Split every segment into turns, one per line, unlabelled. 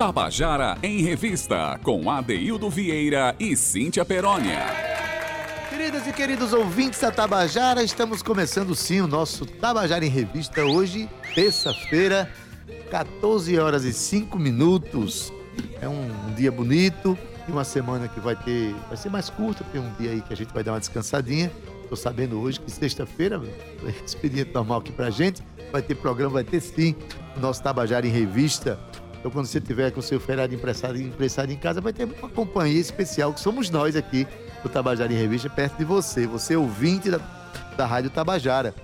Tabajara em Revista, com Adeildo Vieira e Cíntia Perónia.
Queridas e queridos ouvintes da Tabajara, estamos começando sim o nosso Tabajara em Revista hoje, terça-feira, 14 horas e 5 minutos. É um dia bonito e uma semana que vai ter, vai ser mais curta, tem um dia aí que a gente vai dar uma descansadinha. Tô sabendo hoje que sexta-feira, expediente normal aqui pra gente, vai ter programa, vai ter sim o nosso Tabajara em Revista então, quando você tiver com o seu feriado emprestado, emprestado em casa, vai ter uma companhia especial, que somos nós aqui do Tabajara em Revista, perto de você. Você é ouvinte da, da Rádio Tabajara.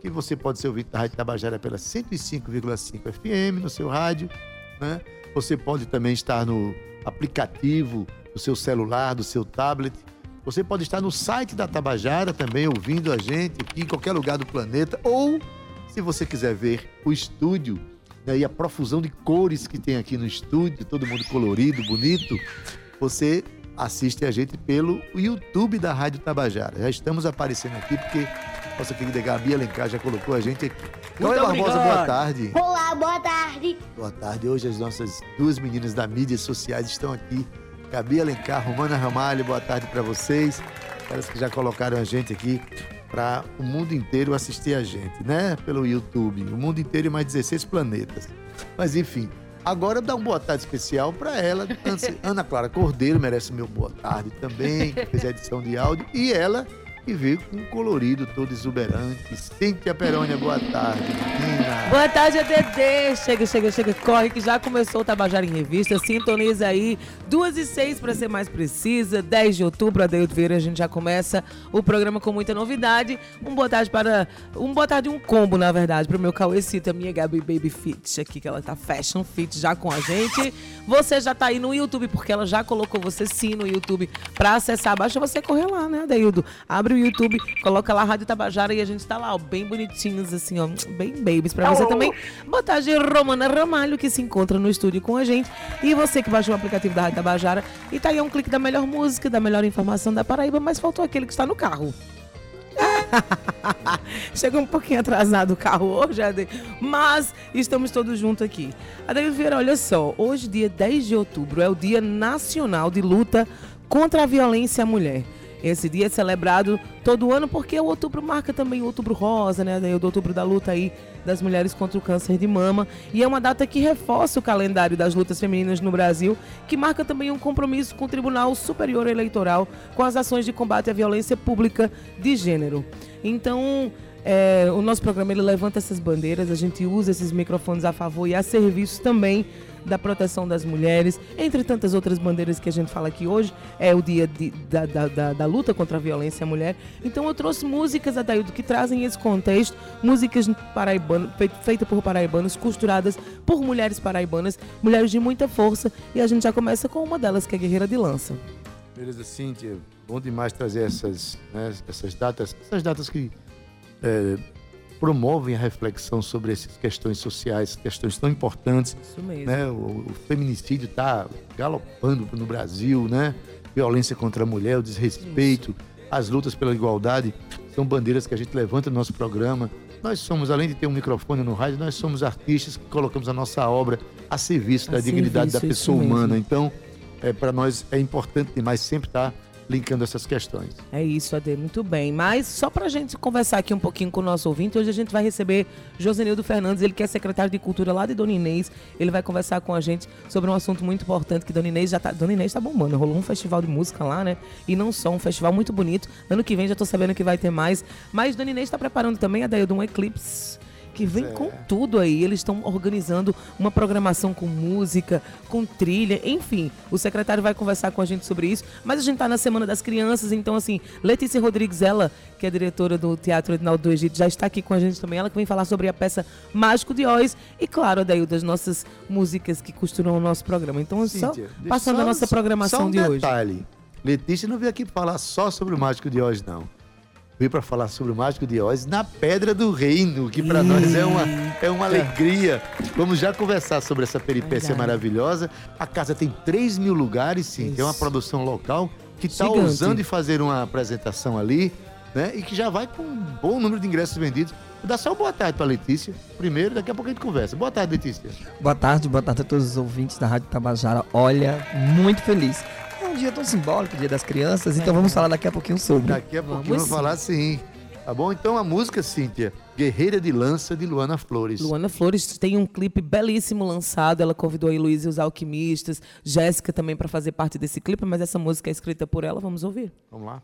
Que você pode ser ouvinte da Rádio Tabajara pela 105,5 FM no seu rádio. Né? Você pode também estar no aplicativo do seu celular, do seu tablet. Você pode estar no site da Tabajara também, ouvindo a gente aqui em qualquer lugar do planeta. Ou, se você quiser ver o estúdio né, e a profusão de cores que tem aqui no estúdio, todo mundo colorido, bonito, você assiste a gente pelo YouTube da Rádio Tabajara. Já estamos aparecendo aqui porque nossa querida Gabi Alencar já colocou a gente aqui. Cauê Barbosa, boa tarde.
Olá, boa tarde.
Boa tarde. Hoje as nossas duas meninas da mídias sociais estão aqui. Gabi Alencar, Romana Ramalho, boa tarde para vocês. Aquelas que já colocaram a gente aqui para o mundo inteiro assistir a gente, né? Pelo YouTube. O mundo inteiro e mais 16 planetas. Mas enfim, agora dá uma boa tarde especial para ela. Ana Clara Cordeiro merece meu boa tarde também, que fez a edição de áudio. E ela e veio com um colorido todo exuberante. Cíntia Perônia, boa tarde.
Boa tarde, ADD. Chega, chega, chega, corre que já começou o Tabajara em Revista. Sintoniza aí, duas e seis para ser mais precisa. 10 de outubro, Adeildo Vieira, a gente já começa o programa com muita novidade. Um boa tarde para... Um boa tarde, um combo, na verdade, para o meu Cauecita, minha Gabi Baby Fit aqui, que ela tá fashion fit já com a gente. Você já tá aí no YouTube, porque ela já colocou você sim no YouTube para acessar. Basta você correr lá, né, Adeildo? Abre o YouTube, coloca lá Rádio Tabajara e a gente tá lá, ó, bem bonitinhos, assim, ó, bem babies pra você também. Botar de Romana Ramalho, que se encontra no estúdio com a gente. E você que baixou o aplicativo da Rádio Tabajara e tá aí um clique da melhor música, da melhor informação da Paraíba, mas faltou aquele que está no carro. Chegou um pouquinho atrasado o carro hoje, Ade, mas estamos todos juntos aqui. Ade Vieira, olha só, hoje, dia 10 de outubro, é o Dia Nacional de Luta contra a Violência à Mulher. Esse dia é celebrado todo ano porque o outubro marca também o outubro rosa, né? O outubro da luta aí das mulheres contra o câncer de mama. E é uma data que reforça o calendário das lutas femininas no Brasil, que marca também um compromisso com o Tribunal Superior Eleitoral com as ações de combate à violência pública de gênero. Então, é, o nosso programa ele levanta essas bandeiras, a gente usa esses microfones a favor e a serviço também da proteção das mulheres, entre tantas outras bandeiras que a gente fala aqui hoje, é o dia de, da, da, da, da, luta contra a violência à mulher. Então eu trouxe músicas, Adaildo, que trazem esse contexto, músicas paraibanas, feitas por paraibanos, costuradas por mulheres paraibanas, mulheres de muita força, e a gente já começa com uma delas, que é Guerreira de Lança.
Beleza, Cíntia, bom demais trazer essas, né, essas datas, essas datas que é, promovem a reflexão sobre essas questões sociais, questões tão importantes.
Isso mesmo.
Né? O, o feminicídio está galopando no Brasil, né? Violência contra a mulher, o desrespeito, Isso. as lutas pela igualdade são bandeiras que a gente levanta no nosso programa. Nós somos, além de ter um microfone no rádio, nós somos artistas que colocamos a nossa obra a serviço a da serviço, dignidade da pessoa humana. Então, é, para nós é importante demais sempre estar tá linkando essas questões.
É isso, Ade, muito bem. Mas só para a gente conversar aqui um pouquinho com o nosso ouvinte, hoje a gente vai receber Josenildo Fernandes, ele que é secretário de Cultura lá de Dona Inês. Ele vai conversar com a gente sobre um assunto muito importante que Dona Inês já tá. Dona Inês tá bombando, rolou um festival de música lá, né? E não só, um festival muito bonito. Ano que vem já tô sabendo que vai ter mais. Mas Dona Inês está preparando também a ideia de um eclipse que vem é. com tudo aí. Eles estão organizando uma programação com música, com trilha, enfim. O secretário vai conversar com a gente sobre isso. Mas a gente está na Semana das Crianças, então, assim, Letícia Rodrigues, ela, que é diretora do Teatro Edinaldo do Egito, já está aqui com a gente também. Ela que vem falar sobre a peça Mágico de Oz e, claro, daí das nossas músicas que costuram o nosso programa. Então, Cíntia, só passando só, a nossa programação
só um
de
detalhe.
hoje.
Letícia não veio aqui falar só sobre o Mágico de Oz, não veio para falar sobre o Mágico de Oz na Pedra do Reino, que para nós é uma, é uma alegria. Vamos já conversar sobre essa peripécia Verdade. maravilhosa. A casa tem 3 mil lugares, sim. Isso. Tem uma produção local que está ousando de fazer uma apresentação ali. né? E que já vai com um bom número de ingressos vendidos. Vou dar só uma boa tarde para Letícia. Primeiro, daqui a pouco a gente conversa. Boa tarde, Letícia.
Boa tarde, boa tarde a todos os ouvintes da Rádio Tabajara. Olha, muito feliz. É um dia tão simbólico, dia das crianças, então vamos falar daqui a pouquinho sobre.
Daqui a pouquinho
Vamos
vamos falar sim. Tá bom? Então a música, Cíntia, Guerreira de Lança, de Luana Flores.
Luana Flores tem um clipe belíssimo lançado. Ela convidou a Luiz e os Alquimistas, Jéssica também para fazer parte desse clipe, mas essa música é escrita por ela. Vamos ouvir.
Vamos lá.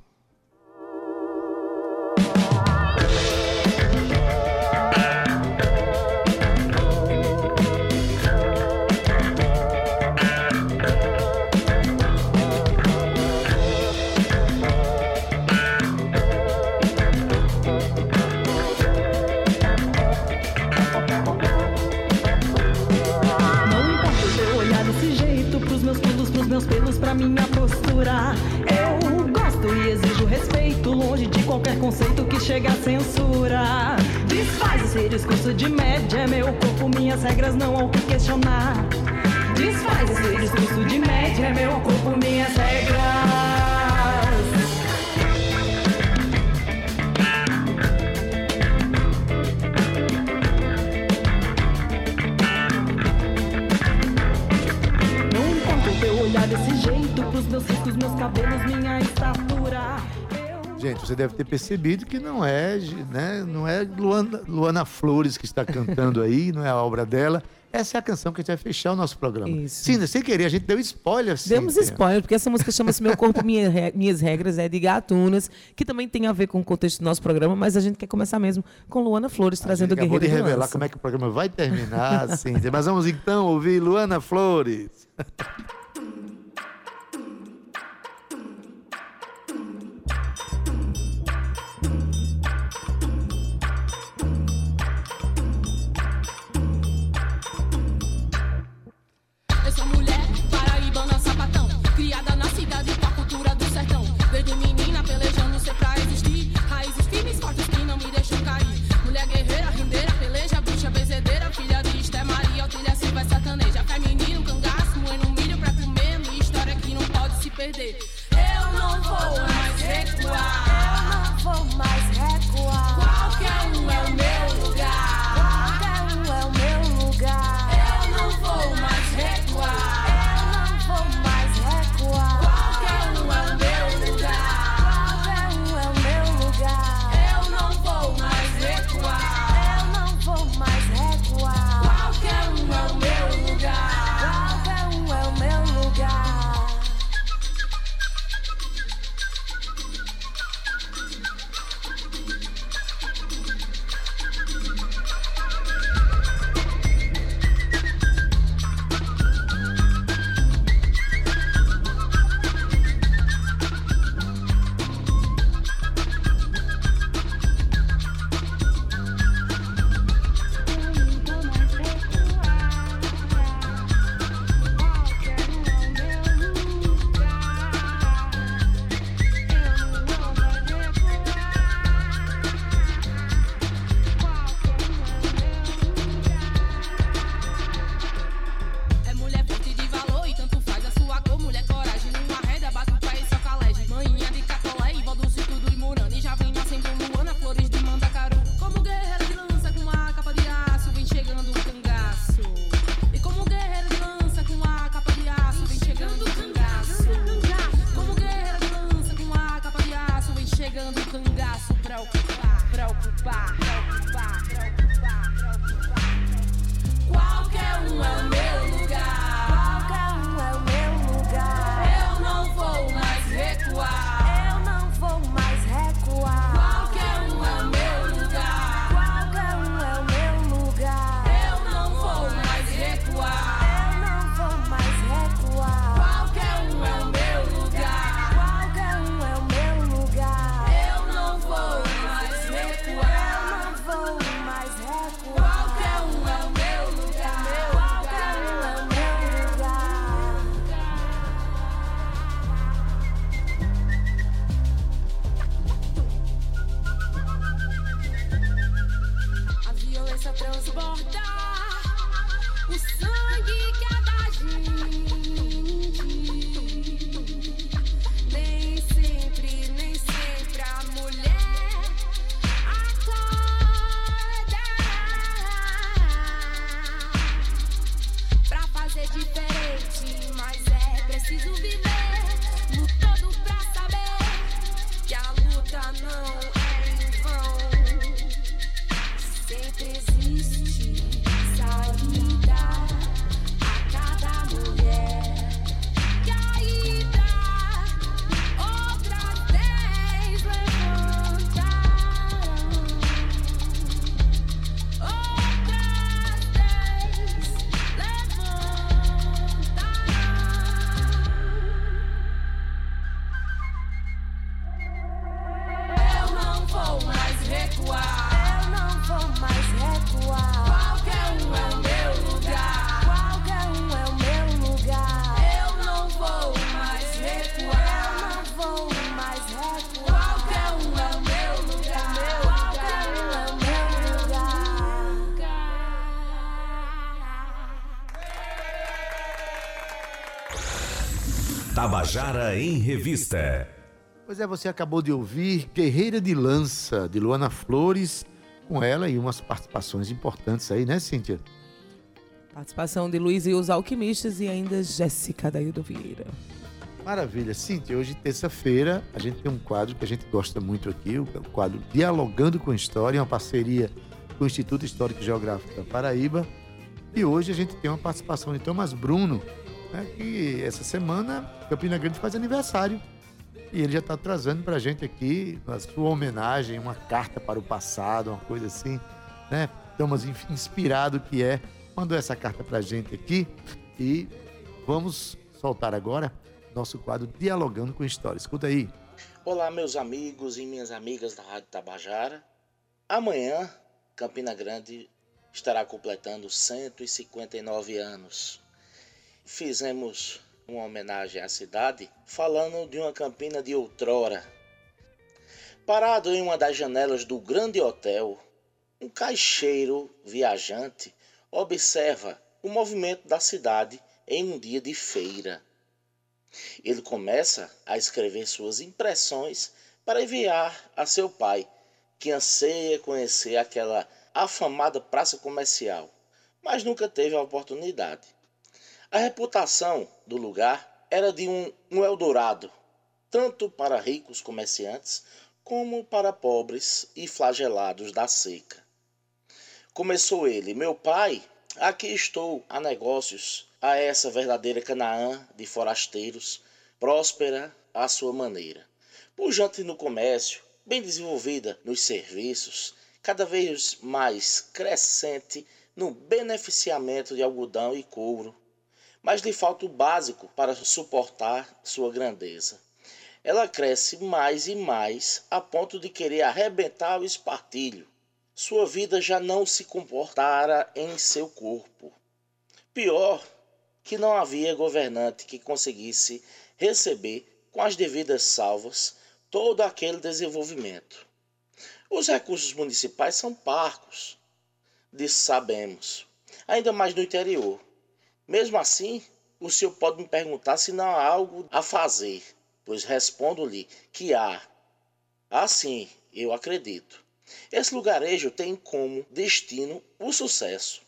Minha postura. Eu gosto e exijo respeito Longe de qualquer conceito que chegue à censura. Desfaz esse discurso de média É meu corpo, minhas regras, não há o que questionar. Desfaz esse discurso de média É meu corpo, minhas regras desse jeito Pros meus riscos, meus cabelos, minha estatura
Gente, você deve ter percebido que não é, né, não é Luana, Luana Flores que está cantando aí, não é a obra dela. Essa é a canção que a gente vai fechar o nosso programa.
Isso.
Sim, sem querer, a gente deu spoiler.
Demos
Cíntia.
spoiler, porque essa música chama-se Meu Corpo, Minhas Regras, é de Gatunas, que também tem a ver com o contexto do nosso programa, mas a gente quer começar mesmo com Luana Flores,
A
trazendo o Guerreiro
de
de
revelar
Lança.
como é que o programa vai terminar, Cíntia. Mas vamos então ouvir Luana Flores.
perder. Eu não vou mais recuar. Em
Revista.
Pois é, você acabou de ouvir Guerreira de Lança, de Luana Flores, com ela e umas participações importantes aí, né, Cíntia?
Participação de Luiz e os Alquimistas e ainda Jéssica Daildo Vieira.
Maravilha. Cíntia, hoje, terça-feira, a gente tem um quadro que a gente gosta muito aqui, o quadro Dialogando com História, uma parceria com o Instituto Histórico e Geográfico da Paraíba. E hoje a gente tem uma participação de Thomas Bruno, né, que essa semana Campina Grande faz aniversário. E ele já está trazendo para a gente aqui a sua homenagem, uma carta para o passado, uma coisa assim, né? Thomas inspirado que é, mandou essa carta para a gente aqui e vamos soltar agora nosso quadro Dialogando com História. Escuta aí.
Olá, meus amigos e minhas amigas da Rádio Tabajara. Amanhã, Campina Grande estará completando 159 anos. Fizemos uma homenagem à cidade falando de uma Campina de outrora. Parado em uma das janelas do grande hotel, um caixeiro viajante observa o movimento da cidade em um dia de feira. Ele começa a escrever suas impressões para enviar a seu pai, que anseia conhecer aquela afamada praça comercial, mas nunca teve a oportunidade. A reputação do lugar era de um, um Eldorado, tanto para ricos comerciantes como para pobres e flagelados da seca. Começou ele, meu pai, aqui estou a negócios, a essa verdadeira Canaã de forasteiros, próspera à sua maneira. Pujante no comércio, bem desenvolvida nos serviços, cada vez mais crescente no beneficiamento de algodão e couro, mas lhe falta o básico para suportar sua grandeza. Ela cresce mais e mais a ponto de querer arrebentar o espartilho. Sua vida já não se comportara em seu corpo. Pior, que não havia governante que conseguisse receber com as devidas salvas todo aquele desenvolvimento. Os recursos municipais são parcos, disso sabemos, ainda mais no interior. Mesmo assim, o senhor pode me perguntar se não há algo a fazer, pois respondo-lhe que há. Assim, eu acredito. Esse lugarejo tem como destino o sucesso.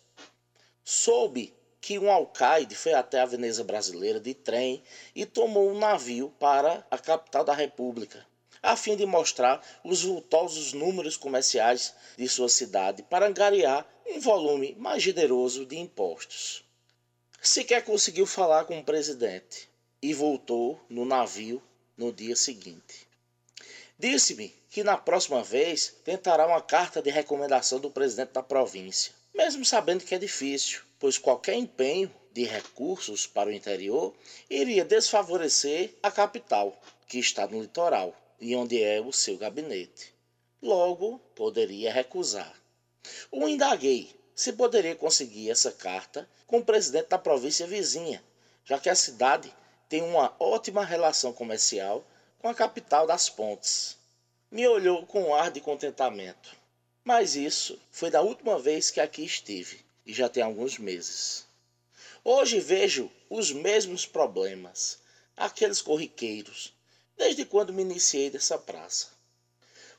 Soube que um alcaide foi até a Veneza brasileira de trem e tomou um navio para a capital da República, a fim de mostrar os vultosos números comerciais de sua cidade para angariar um volume mais generoso de impostos. Sequer conseguiu falar com o presidente e voltou no navio no dia seguinte. Disse-me que na próxima vez tentará uma carta de recomendação do presidente da província, mesmo sabendo que é difícil, pois qualquer empenho de recursos para o interior iria desfavorecer a capital, que está no litoral e onde é o seu gabinete. Logo, poderia recusar. O indaguei se poderia conseguir essa carta com o presidente da província vizinha, já que a cidade tem uma ótima relação comercial com a capital das pontes. Me olhou com um ar de contentamento. Mas isso foi da última vez que aqui estive, e já tem alguns meses. Hoje vejo os mesmos problemas, aqueles corriqueiros, desde quando me iniciei dessa praça.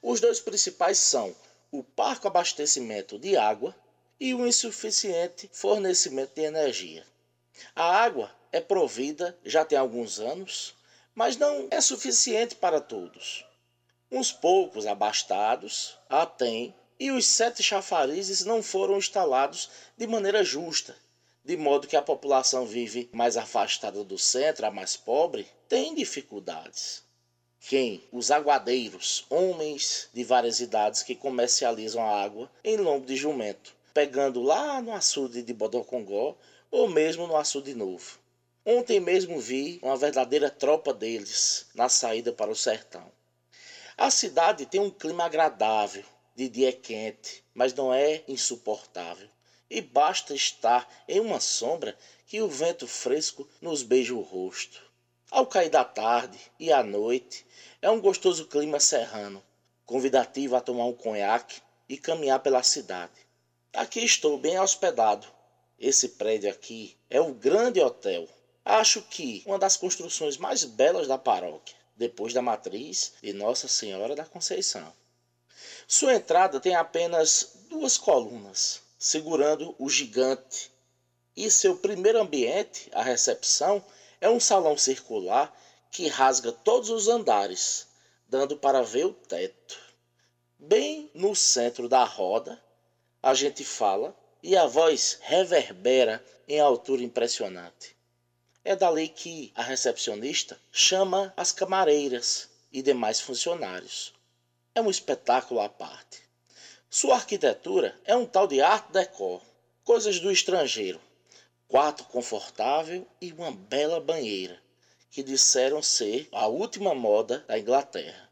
Os dois principais são o parco abastecimento de água e o insuficiente fornecimento de energia. A água é provida já tem alguns anos, mas não é suficiente para todos. Uns poucos abastados a têm e os sete chafarizes não foram instalados de maneira justa, de modo que a população vive mais afastada do centro, a mais pobre, tem dificuldades. Quem? Os aguadeiros, homens de várias idades que comercializam a água em lombo de jumento, pegando lá no açude de Bodocongó ou mesmo no açude novo. Ontem mesmo vi uma verdadeira tropa deles na saída para o sertão. A cidade tem um clima agradável, de dia é quente, mas não é insuportável. E basta estar em uma sombra que o vento fresco nos beija o rosto. Ao cair da tarde e à noite, é um gostoso clima serrano, convidativo a tomar um conhaque e caminhar pela cidade. Aqui estou bem hospedado. Esse prédio aqui é o Grande Hotel. Acho que uma das construções mais belas da paróquia, depois da matriz de Nossa Senhora da Conceição. Sua entrada tem apenas duas colunas, segurando o gigante, e seu primeiro ambiente, a recepção, é um salão circular que rasga todos os andares, dando para ver o teto. Bem no centro da roda, a gente fala e a voz reverbera em altura impressionante. É dali que a recepcionista chama as camareiras e demais funcionários. É um espetáculo à parte. Sua arquitetura é um tal de art déco, coisas do estrangeiro, quarto confortável e uma bela banheira, que disseram ser a última moda da Inglaterra.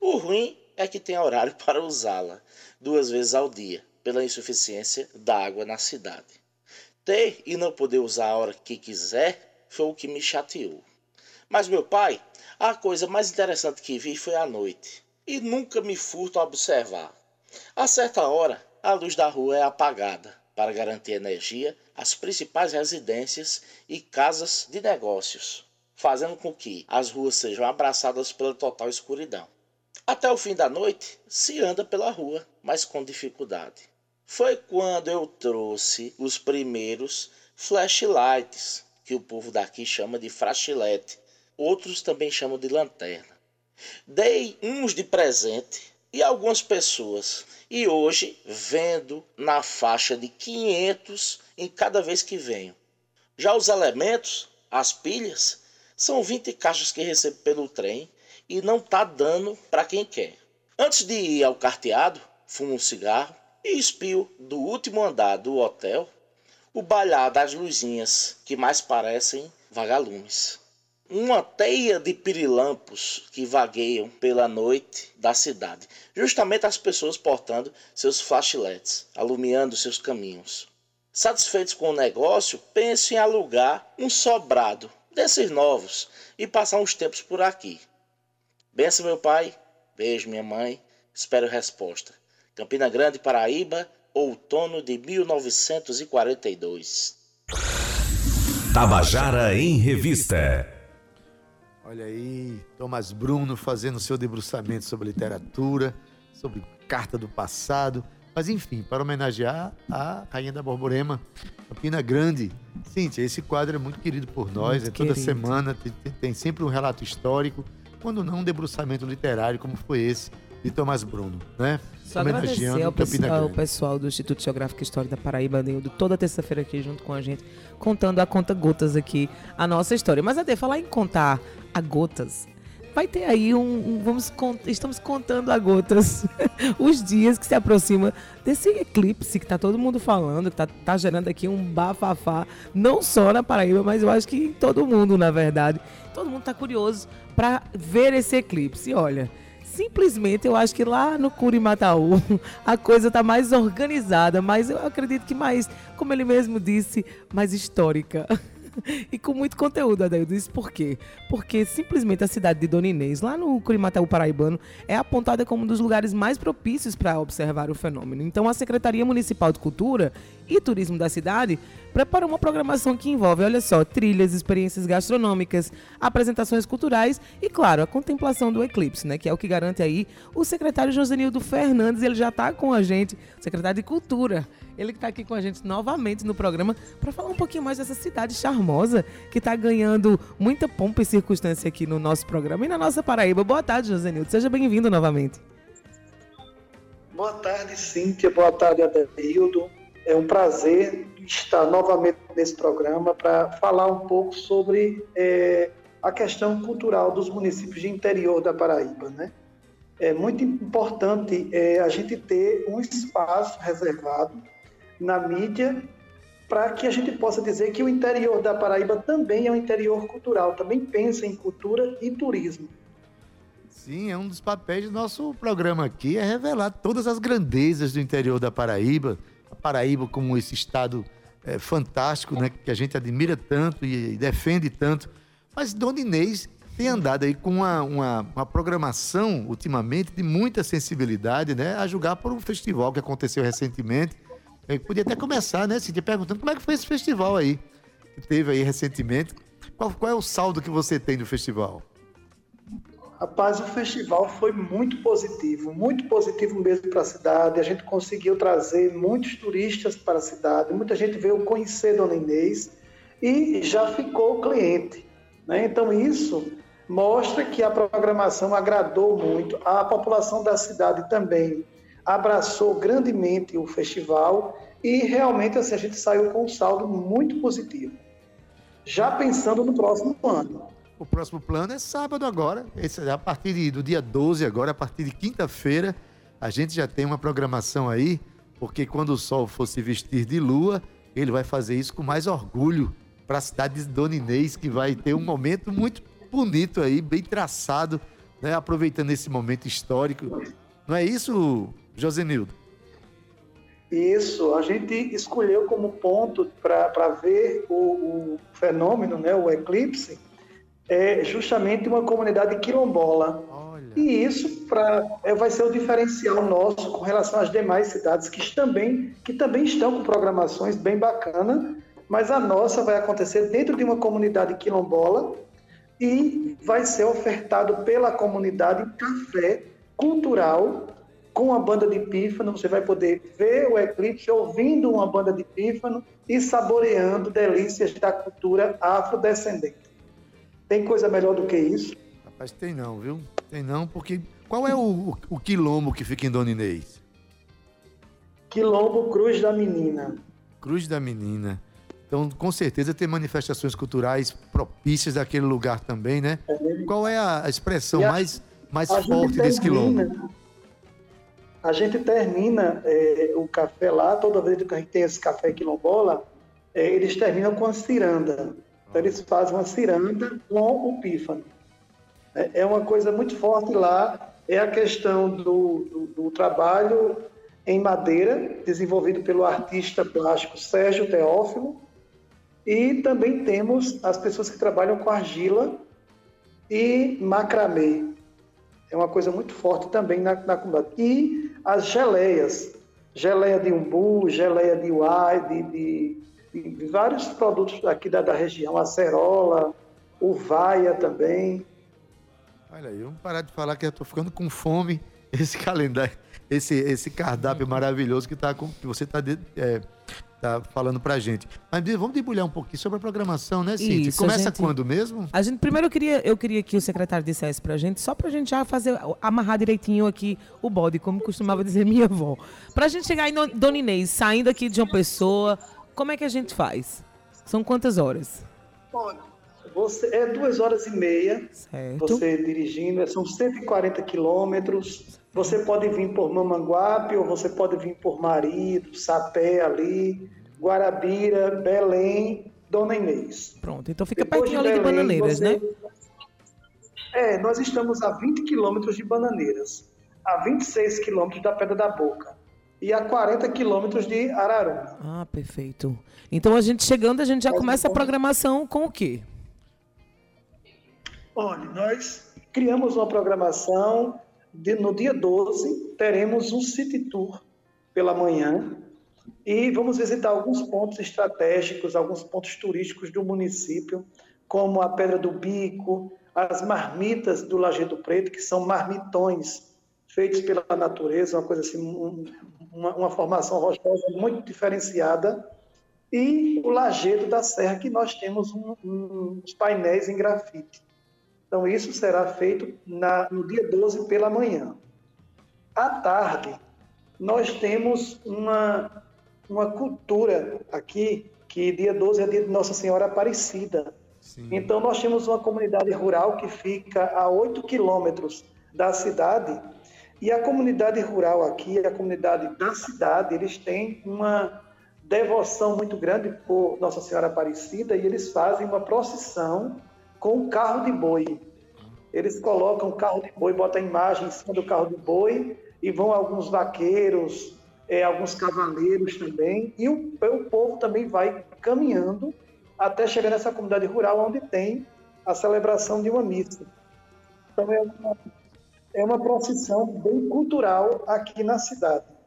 O ruim é que tem horário para usá-la, duas vezes ao dia, pela insuficiência da água na cidade. Ter e não poder usar a hora que quiser foi o que me chateou. Mas meu pai, a coisa mais interessante que vi foi à noite, e nunca me furto a observar. A certa hora, a luz da rua é apagada para garantir energia às principais residências e casas de negócios, fazendo com que as ruas sejam abraçadas pela total escuridão. Até o fim da noite se anda pela rua, mas com dificuldade. Foi quando eu trouxe os primeiros flashlights, que o povo daqui chama de frachilete, outros também chamam de lanterna. Dei uns de presente e algumas pessoas. E hoje vendo na faixa de 500 em cada vez que venho. Já os elementos, as pilhas, são 20 caixas que recebo pelo trem e não tá dando para quem quer. Antes de ir ao carteado, fumo um cigarro e espio do último andar do hotel o balhar das luzinhas que mais parecem vagalumes uma teia de pirilampos que vagueiam pela noite da cidade, justamente as pessoas portando seus flashlights, alumiando seus caminhos. Satisfeitos com o negócio, penso em alugar um sobrado desses novos e passar uns tempos por aqui. Benção, meu pai. Beijo, minha mãe. Espero resposta. Campina Grande, Paraíba, outono de 1942.
Tabajara em Revista.
Olha aí, Thomas Bruno fazendo seu debruçamento sobre literatura, sobre carta do passado. Mas enfim, para homenagear a Rainha da Borborema, Campina Grande. Cíntia, esse quadro é muito querido por nós,
Muito
é toda
querido.
semana, tem, tem- tem sempre um relato histórico, quando não um debruçamento literário, como foi esse de Thomas Bruno, né?
Só agradecer ao, pessoal, ao pessoal do Instituto Geográfico e História da Paraíba, Neildo, toda terça-feira aqui junto com a gente, contando a conta gotas aqui a nossa história. Mas até falar em contar a gotas, vai ter aí um. um- vamos estamos contando a gotas os dias que se aproxima desse eclipse que tá todo mundo falando, que tá, tá gerando aqui um bafafá, não só na Paraíba, mas eu acho que em todo mundo, na verdade. Todo mundo tá curioso para ver esse eclipse. E olha. Simplesmente eu acho que lá no Curimataú a coisa tá mais organizada, mas eu acredito que mais, como ele mesmo disse, mais histórica. E com muito conteúdo, Adaildo. Isso por quê? Porque simplesmente a cidade de Dona Inês, lá no Curimataú Paraibano, é apontada como um dos lugares mais propícios para observar o fenômeno. Então a Secretaria Municipal de Cultura e Turismo da cidade preparou uma programação que envolve, olha só, trilhas, experiências gastronômicas, apresentações culturais e, claro, a contemplação do eclipse, né? Que é o que garante aí o secretário Josenildo Fernandes, ele já está com a gente, secretário de Cultura. Ele que está aqui com a gente novamente no programa para falar um pouquinho mais dessa cidade charmosa que está ganhando muita pompa e circunstância aqui no nosso programa e na nossa Paraíba. Boa tarde, Josenildo. Seja bem-vindo novamente.
Boa tarde, Cíntia. Boa tarde, Adeildo. É um prazer estar novamente nesse programa para falar um pouco sobre é, a questão cultural dos municípios de interior da Paraíba, né? É muito importante é, a gente ter um espaço reservado na mídia para que a gente possa dizer que o interior da Paraíba também é um interior cultural, também pensa em cultura e turismo.
Sim, é um dos papéis do nosso programa aqui, é revelar todas as grandezas do interior da Paraíba, a Paraíba como esse estado é, fantástico, né, que a gente admira tanto e, e defende tanto. Mas Dona Inês tem andado aí com uma, uma, uma, programação, ultimamente, de muita sensibilidade, né? A julgar por um festival que aconteceu recentemente. Eu podia até começar, né, Cíntia, perguntando como é que foi esse festival aí, que teve aí recentemente. Qual, qual é o saldo que você tem do festival?
Rapaz, o festival foi muito positivo, muito positivo mesmo para a cidade. A gente conseguiu trazer muitos turistas para a cidade, muita gente veio conhecer Dona Inês e já ficou cliente. Né? Então, isso mostra que a programação agradou muito, a população da cidade também abraçou grandemente o festival e realmente assim, a gente saiu com um saldo muito positivo. Já pensando no próximo ano.
O próximo plano é sábado agora, esse, a partir de, do dia 12 agora, a partir de quinta-feira, a gente já tem uma programação aí, porque quando o sol for se vestir de lua, ele vai fazer isso com mais orgulho para a cidade de Dona Inês, que vai ter um momento muito bonito aí, bem traçado, né? aproveitando esse momento histórico. Não é isso, Josenildo?
Isso, a gente escolheu como ponto para ver o, o, fenômeno, né, o eclipse, é justamente uma comunidade quilombola. Olha. E isso pra, é, vai ser o diferencial nosso com relação às demais cidades que também, que também estão com programações bem bacanas, mas a nossa vai acontecer dentro de uma comunidade quilombola e vai ser ofertado pela comunidade café cultural com a banda de pífano. Você vai poder ver o eclipse ouvindo uma banda de pífano e saboreando delícias da cultura afrodescendente. Tem coisa melhor do que isso?
Rapaz, tem não, viu? Tem não, porque qual é o, o, quilombo que fica em Dona Inês?
Quilombo Cruz da Menina.
Cruz da Menina. Então, com certeza, tem manifestações culturais propícias daquele lugar também, né? É Qual é a expressão a, mais, mais forte desse quilombo?
A gente termina é, o café lá, toda vez que a gente tem esse café quilombola, é, eles terminam com a ciranda. Então, eles fazem uma ciranda com o pífano. É, é uma coisa muito forte lá, é a questão do, do, do trabalho em madeira, desenvolvido pelo artista plástico Sérgio Teófilo, e também temos as pessoas que trabalham com argila e macramê. É uma coisa muito forte também na, na comunidade. E as geleias. Geleia de umbu, geleia de uai, de, de, de, vários produtos aqui da, da região. Acerola, uvaia também.
Olha aí, vamos parar de falar que eu estou ficando com fome. Esse calendário, esse, esse cardápio maravilhoso que, tá que você está é, tá falando pra gente. Mas vamos debulhar um pouquinho sobre a programação, né, Cíntia? Isso, Começa gente, quando mesmo?
A gente, primeiro eu queria, eu queria que o secretário dissesse pra gente, só pra gente já fazer, amarrar direitinho aqui o bode, como costumava dizer minha avó. Pra gente chegar em Dona Inês, saindo aqui de uma pessoa, como é que a gente faz? São quantas horas?
Olha, você, é duas horas e meia, certo. você dirigindo, são 140 quilômetros, você pode vir por Mamanguape ou você pode vir por Marido, Sapé ali, Guarabira, Belém, Dona Inês.
Pronto, então fica Depois pertinho de ali de Bananeiras, você... né?
É, nós estamos a 20 quilômetros de Bananeiras, a 26 quilômetros da Pedra da Boca e a 40 quilômetros de Araruna.
Ah, perfeito. Então a gente chegando, a gente já nós começa a programação com o quê?
Olha, nós criamos uma programação de, no dia 12, teremos um city tour pela manhã e vamos visitar alguns pontos estratégicos, alguns pontos turísticos do município, como a Pedra do Bico, as marmitas do Lajeado Preto, que são marmitões feitos pela natureza, uma coisa assim, um, uma, uma formação rochosa muito diferenciada, e o Lajedo da Serra, que nós temos um, um, uns painéis em grafite. Então, isso será feito na, no dia 12 pela manhã. À tarde, nós temos uma, uma cultura aqui, que dia 12 é dia de Nossa Senhora Aparecida. Sim. Então, nós temos uma comunidade rural que fica a 8 quilômetros da cidade, e a comunidade rural aqui, a comunidade da cidade, eles têm uma devoção muito grande por Nossa Senhora Aparecida e eles fazem uma procissão com um carro de boi. Eles colocam o carro de boi, botam a imagem em cima do carro de boi e vão alguns vaqueiros, é, alguns cavaleiros também, e o, o povo também vai caminhando até chegar nessa comunidade rural onde tem a celebração de uma missa. Então é uma, é uma procissão bem cultural aqui na cidade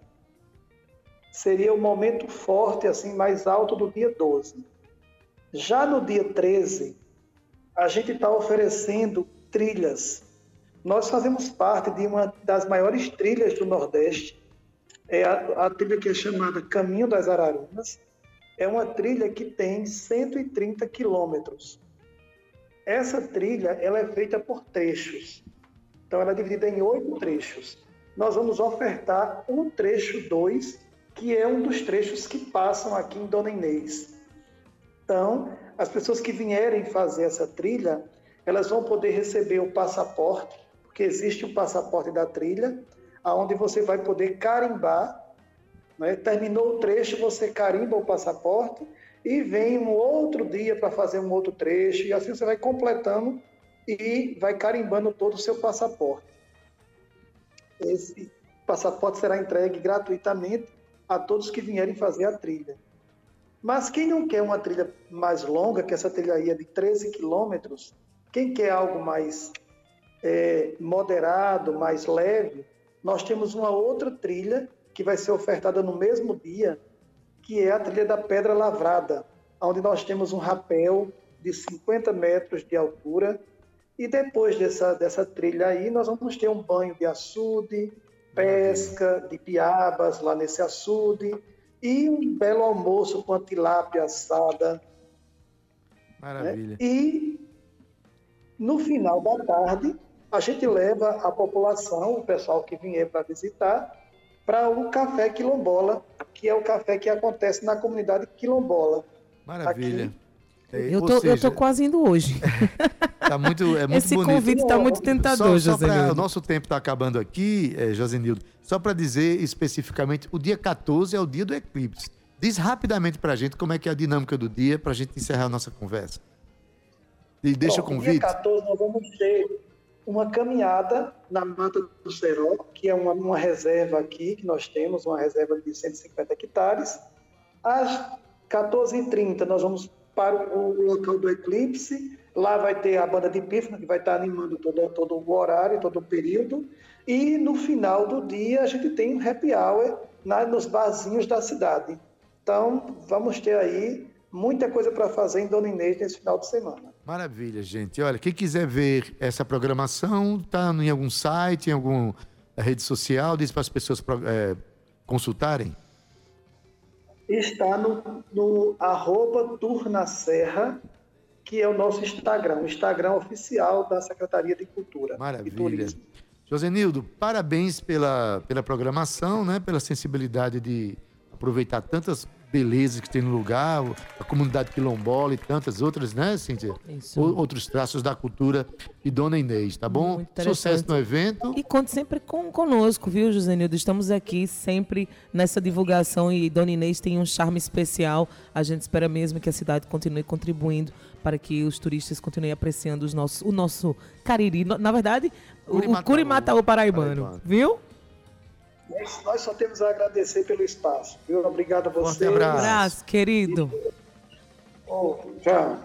seria o momento forte, assim, mais alto do dia 12. Já no dia 13, a gente está oferecendo trilhas. Nós fazemos parte de uma das maiores trilhas do Nordeste, é a, a trilha que é chamada Caminho das Ararunas. É uma trilha que tem 130 quilômetros. Essa trilha ela é feita por trechos. Então, ela é dividida em oito trechos. Nós vamos ofertar um trecho 2 que é um dos trechos que passam aqui em Dona Inês. Então, as pessoas que vierem fazer essa trilha, elas vão poder receber o passaporte, porque existe o passaporte da trilha, aonde você vai poder carimbar. Né? Terminou o trecho, você carimba o passaporte e vem um outro dia para fazer um outro trecho, e assim você vai completando e vai carimbando todo o seu passaporte. Esse passaporte será entregue gratuitamente a todos que vierem fazer a trilha. Mas quem não quer uma trilha mais longa, que essa trilha aí é de 13 quilômetros, quem quer algo mais é, moderado, mais leve, nós temos uma outra trilha que vai ser ofertada no mesmo dia, que é a trilha da Pedra Lavrada, onde nós temos um rapel de 50 metros de altura. E depois dessa, dessa trilha aí, nós vamos ter um banho de açude, pesca de piabas lá nesse açude e um belo almoço com a tilápia assada.
Maravilha.
Né? E no final da tarde, a gente leva a população, o pessoal que vier para visitar, para o Café Quilombola, que é o café que acontece na comunidade Quilombola.
Maravilha.
Aqui eu tô, seja, eu tô quase indo hoje.
Tá muito, é muito
Esse
bonito.
convite está muito tentador,
só,
só pra,
O nosso tempo está acabando aqui, é, Josenildo. Só para dizer especificamente, o dia 14 é o dia do eclipse. Diz rapidamente para a gente como é que é a dinâmica do dia, para a gente encerrar a nossa conversa. E deixa Bom, o convite.
Dia 14 nós vamos ter uma caminhada na Mata do Seró, que é uma, uma reserva aqui que nós temos, uma reserva de 150 hectares. Às 14h30 nós vamos para o local do eclipse. Lá vai ter a banda de pífano, que vai estar animando todo, todo o horário, todo o período. E no final do dia a gente tem um happy hour na, nos barzinhos da cidade. Então vamos ter aí muita coisa para fazer em Dona Inês nesse final de semana.
Maravilha, gente. Olha, quem quiser ver essa programação, está em algum site, em alguma rede social, diz para as pessoas é, consultarem
está no, no arroba Turnacerra, que é o nosso Instagram, o Instagram oficial da Secretaria de Cultura
Maravilha.
e Turismo.
Josenildo, parabéns pela, pela programação, né? pela sensibilidade de aproveitar tantas belezas que tem no lugar, a comunidade quilombola e tantas outras, né, Cíntia? Isso. outros traços da cultura e Dona Inês, tá bom? Sucesso no evento.
E conte sempre com, conosco, viu, Josenildo? Estamos aqui sempre nessa divulgação e Dona Inês tem um charme especial. A gente espera mesmo que a cidade continue contribuindo para que os turistas continuem apreciando os nossos, o nosso Cariri. Na verdade, Curimataú, o Curimataú paraibano, paraibano, viu?
Nós, só temos a agradecer pelo espaço. Viu? Obrigado a você.
Um abraço. abraço, querido.
Oh, tchau.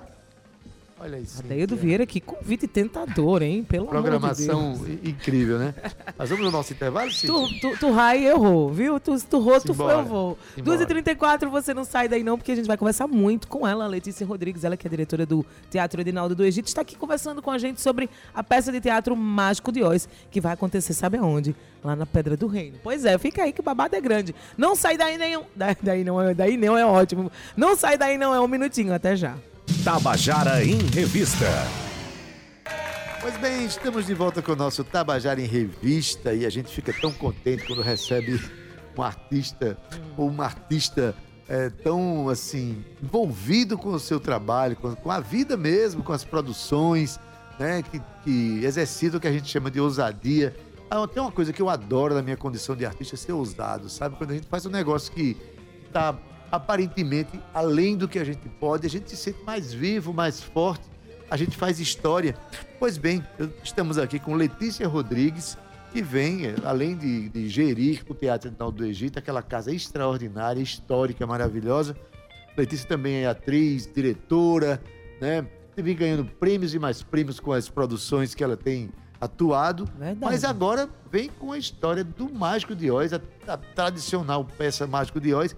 Olha isso.
Adeildo Vieira, que convite tentador, hein? Pelo
Programação
amor de Deus.
incrível, né? Mas vamos ao nosso intervalo, Cid?
Tu, tu, tu rai, eu vou, viu? Tu, tu rou, tu foi, eu vou.
Simbora.
2h34, você não sai daí não, porque a gente vai conversar muito com ela, Letícia Rodrigues, ela que é diretora do Teatro Edinaldo do Egito, está aqui conversando com a gente sobre a peça de teatro Mágico de Oz, que vai acontecer, sabe aonde? Lá na Pedra do Reino. Pois é, fica aí que o babado é grande. Não sai daí nenhum. Daí, daí não é, daí não é ótimo. Não sai daí não é um minutinho, até já.
Tabajara em Revista.
Pois bem, estamos de volta com o nosso Tabajara em Revista e a gente fica tão contente quando recebe um artista ou uma artista é, tão assim envolvido com o seu trabalho, com, com a vida mesmo, com as produções, né, que, que exercita o que a gente chama de ousadia. Ah, tem uma coisa que eu adoro na minha condição de artista, é ser ousado, sabe? Quando a gente faz um negócio que está aparentemente além do que a gente pode, a gente se sente mais vivo, mais forte, a gente faz história. Pois bem, estamos aqui com Letícia Rodrigues, que vem, eh, além de, de gerir o Teatro Nacional do Egito, aquela casa extraordinária, histórica, maravilhosa. Letícia também é atriz, diretora, né? Vem ganhando prêmios e mais prêmios com as produções que ela tem atuado.
Verdade.
Mas agora vem com a história do Mágico de Oz, a, a tradicional peça Mágico de Oz,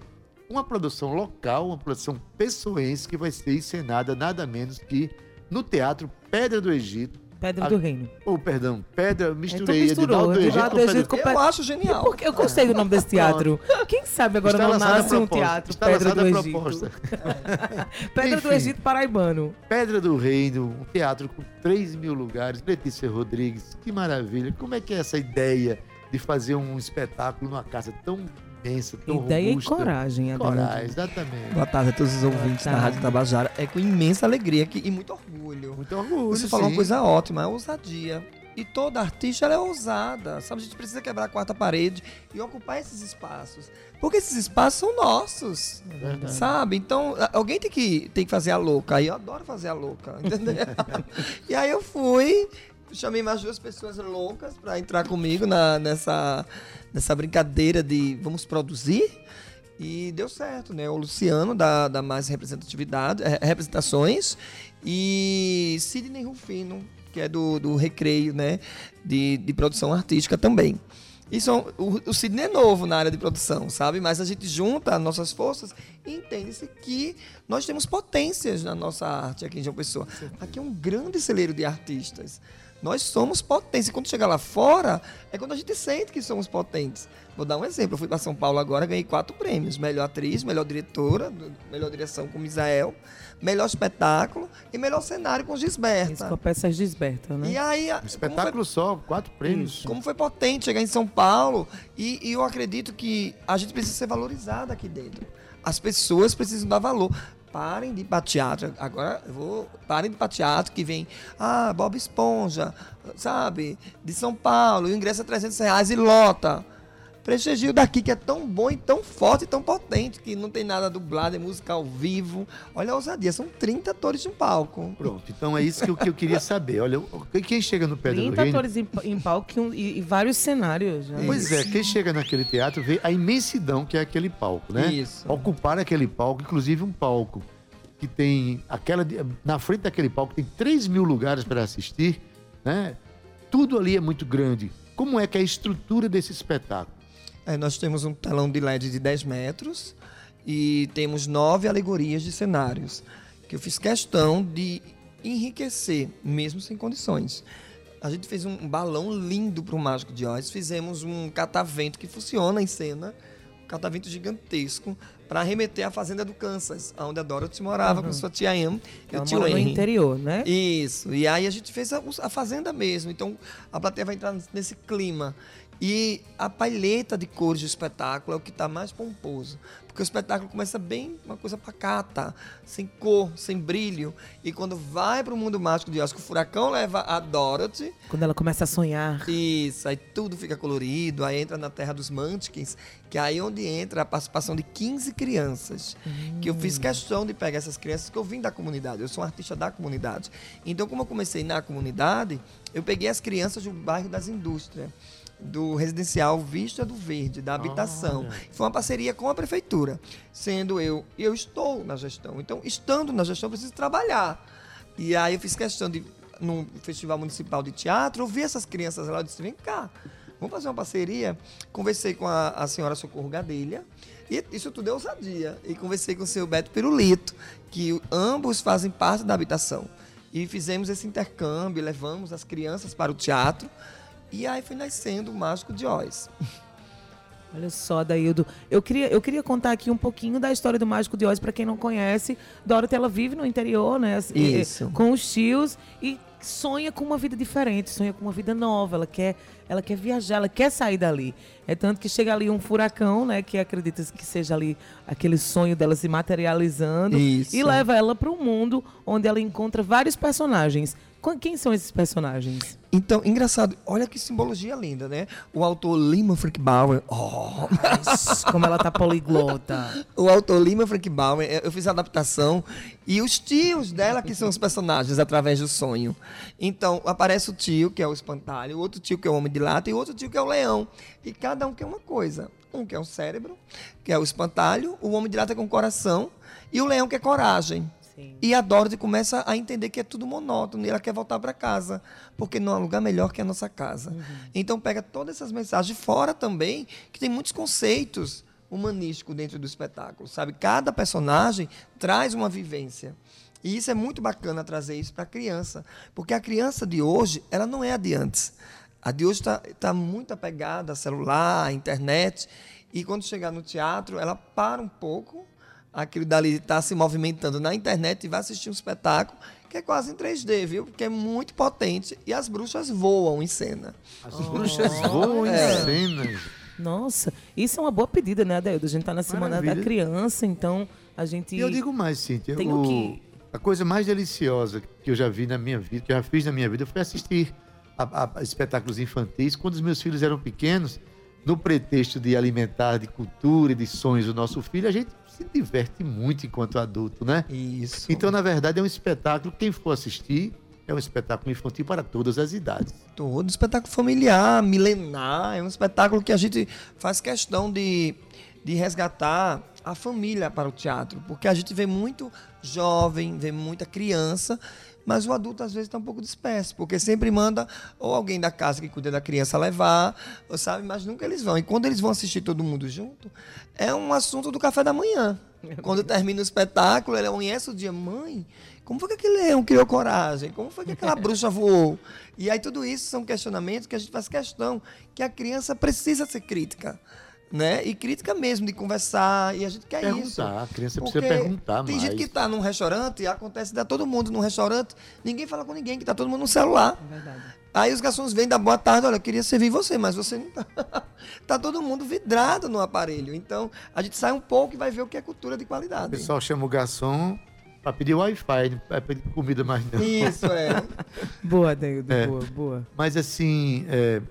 uma produção local, uma produção pessoense que vai ser encenada nada menos que no Teatro Pedra do Egito.
Pedra
A-
do Reino.
Ou, perdão, Pedra,
Então
misturei
misturou,
Edinaldo do Egito
Edinaldo
com
do Egito com
Eu acho genial.
Porque eu gostei do nome desse teatro. Quem sabe agora
Está
não nasce um teatro
Está
Pedra do
a
Egito.
proposta.
Pedra do
Enfim.
Egito paraibano.
Pedra do Reino, um teatro com 3 mil lugares. Letícia Rodrigues, que maravilha. Como é que é essa ideia de fazer um espetáculo numa casa tão tão
Ideia
robusta?
e coragem, Adelante.
Coragem, exatamente.
Boa tarde a todos os ouvintes da. Rádio Tabajara. É com imensa alegria que- e muito orgulho.
Muito orgulho,
Você falou
sim.
uma coisa ótima, é ousadia. E toda artista ela é ousada, sabe? A gente precisa quebrar a quarta parede e ocupar esses espaços. Porque esses espaços são nossos,
Verdade.
sabe? Então, alguém tem que, tem que fazer a louca. Aí eu adoro fazer a louca, entendeu? e aí eu fui, chamei mais duas pessoas loucas para entrar comigo na, nessa, nessa brincadeira de vamos produzir. E deu certo, né? O Luciano, da, da Mais Representatividade, eh, Representações, e Sidney Rufino, que é do, do Recreio, né? De, de produção artística também. São, o, o Sidney é novo na área de produção, sabe? Mas a gente junta as nossas forças e entende-se que nós temos potências na nossa arte aqui em João Pessoa. Aqui é um grande celeiro de artistas. Nós somos potência. E quando chegar lá fora, é quando a gente sente que somos potentes. Vou dar um exemplo. Eu fui para São Paulo agora, ganhei quatro prêmios: melhor atriz, melhor diretora, melhor direção com Misael, melhor espetáculo e melhor cenário com
Isso com
Gisberta.
a peça desberta, né?
E aí,
Um
como foi
espetáculo só, quatro prêmios.
como foi potente chegar em São Paulo e, e eu acredito que a gente precisa ser valorizado aqui dentro. As pessoas precisam dar valor. Parem de teatro. Agora eu vou. Parem de teatro que vem. Ah, Bob Esponja, sabe? De São Paulo. O ingresso é 300 reais e lota. Prestigio daqui que é tão bom e tão forte e tão potente que não tem nada dublado, é música ao vivo. Olha a ousadia, são 30 atores de um palco.
Pronto, então é isso que eu, que eu queria saber. Olha, quem chega no Pedra do
30
Reino...
atores em, em palco e, um- e- e vários cenários. né?
Pois é, quem chega naquele teatro vê a imensidão que é aquele palco, né?
Isso.
Ocupar aquele palco, inclusive um palco que tem aquela. Na frente daquele palco tem 3 mil lugares para assistir, né? Tudo ali é muito grande. Como é que é a estrutura desse espetáculo?
É, nós temos um telão de LED de 10 metros e temos nove alegorias de cenários que eu fiz questão de enriquecer, mesmo sem condições. A gente fez um balão lindo para o Mágico de Oz, fizemos um catavento que funciona em cena, um catavento gigantesco, para remeter à Fazenda do Kansas, onde a Dorothy morava com sua tia Anne e o tio
mora no
Henry.
interior, né?
Isso. E aí a gente fez a, a fazenda mesmo. Então a plateia vai entrar nesse clima. E a palheta de cores do espetáculo é o que está mais pomposo. Porque o espetáculo começa bem uma coisa pacata, sem cor, sem brilho. E quando vai para o mundo mágico de Oz, que o furacão leva a Dorothy,
Quando ela começa a sonhar.
isso, aí tudo fica colorido, aí entra na terra dos Munchkins, que é aí onde entra a participação de 15 crianças. Que eu fiz questão de pegar essas crianças, que eu vim da comunidade, eu sou um artista da comunidade. Então, como eu comecei na comunidade, eu peguei as crianças do bairro das indústrias. Do residencial Vista do Verde, da habitação. Foi uma parceria com a prefeitura. Sendo eu, eu estou na gestão. Então, estando na gestão, eu preciso trabalhar. E aí eu fiz questão de, num festival municipal de teatro, ouvir essas crianças lá. Eu disse, vem cá, vamos fazer uma parceria. Conversei com a, a senhora Socorro Gadelha. E isso tudo é ousadia. E conversei com o seu Beto Pirulito, que ambos fazem parte da habitação. E fizemos esse intercâmbio, levamos as crianças para o teatro. E aí foi nascendo o Mágico de Oz.
Olha só, Daildo. Eu queria, eu queria contar aqui um pouquinho da história do Mágico de Oz, para quem não conhece. Dorothy, ela vive no interior, né? assim,
Isso.
Com os tios e sonha com uma vida diferente, sonha com uma vida nova. Ela quer, ela quer viajar, ela quer sair dali. É tanto que chega ali um furacão, né? Que acredita que seja ali aquele sonho dela se materializando.
Isso.
E leva ela para um mundo onde ela encontra vários personagens. Qu- Quem são esses personagens?
Então, engraçado, olha que simbologia linda, né? O autor Lima Frankbauer, oh,
Como ela tá poliglota.
o autor Lima Frankbauer, eu eu fiz a adaptação e os tios dela que são os personagens através do sonho. Então, aparece o tio, que é o espantalho, outro tio que é o homem de lata e outro tio que é o leão. E cada um quer uma coisa. Um quer o cérebro, que é o espantalho, o homem de lata um coração e o leão quer coragem.
Sim.
E a Dorothy começa a entender que é tudo monótono e ela quer voltar para casa, porque não há lugar melhor que a nossa casa. Então pega todas essas mensagens fora também, que tem muitos conceitos humanísticos dentro do espetáculo, sabe? Cada personagem traz uma vivência. E isso é muito bacana trazer isso para a criança, porque a criança de hoje, ela não é a de antes. A de hoje está tá muito apegada a celular, à internet, e quando chegar no teatro, ela para um pouco, aquilo dali está se movimentando na internet e vai assistir um espetáculo que é quase em 3D, viu? Porque é muito potente e as bruxas voam em cena.
As bruxas voam em
É.
cenas.
Nossa, isso é uma boa pedida, né, Adeldo? A gente tá na semana da
Maravilha.
criança, então a gente.
E eu digo mais, Cíntia.
Tem
o-
o que-
A coisa mais deliciosa que eu já vi na minha vida, que eu já fiz na minha vida, foi assistir a, a- espetáculos infantis quando os meus filhos eram pequenos. No pretexto de alimentar de cultura e de sonhos o nosso filho, a gente se diverte muito enquanto adulto, né?
Isso.
Então, na verdade, é um espetáculo, quem for assistir, é um espetáculo infantil para todas as idades.
Todo espetáculo familiar, milenar, é um espetáculo que a gente faz questão de, de resgatar a família para o teatro, porque a gente vê muito jovem, vê muita criança, mas o adulto às vezes está um pouco disperso, porque sempre manda ou alguém da casa que cuida da criança levar, ou sabe, mas nunca eles vão. E quando eles vão assistir todo mundo junto, é um assunto do café da manhã. Quando termina o espetáculo, ela conhece o dia, mãe, como foi que aquele leão criou coragem? Como foi que aquela bruxa voou? E aí tudo isso são questionamentos que a gente faz questão que a criança precisa ser crítica. Né? E crítica mesmo, de conversar, e a gente quer isso.
Perguntar, a criança precisa
Porque
perguntar
Tem
mais.
gente que tá num restaurante e acontece, dá todo mundo num restaurante, ninguém fala com ninguém, que tá todo mundo no celular.
Verdade.
Aí os garçons vêm da boa tarde, olha, eu queria servir você, mas você não tá. tá todo mundo vidrado no aparelho. Então, a gente sai um pouco e vai ver o que é cultura de
O
qualidade.
pessoal chama o garçom para pedir Wi-Fi, não para pedir comida mais não.
Isso, é.
Boa, Adeldo,
É.
boa, boa.
Mas assim, é,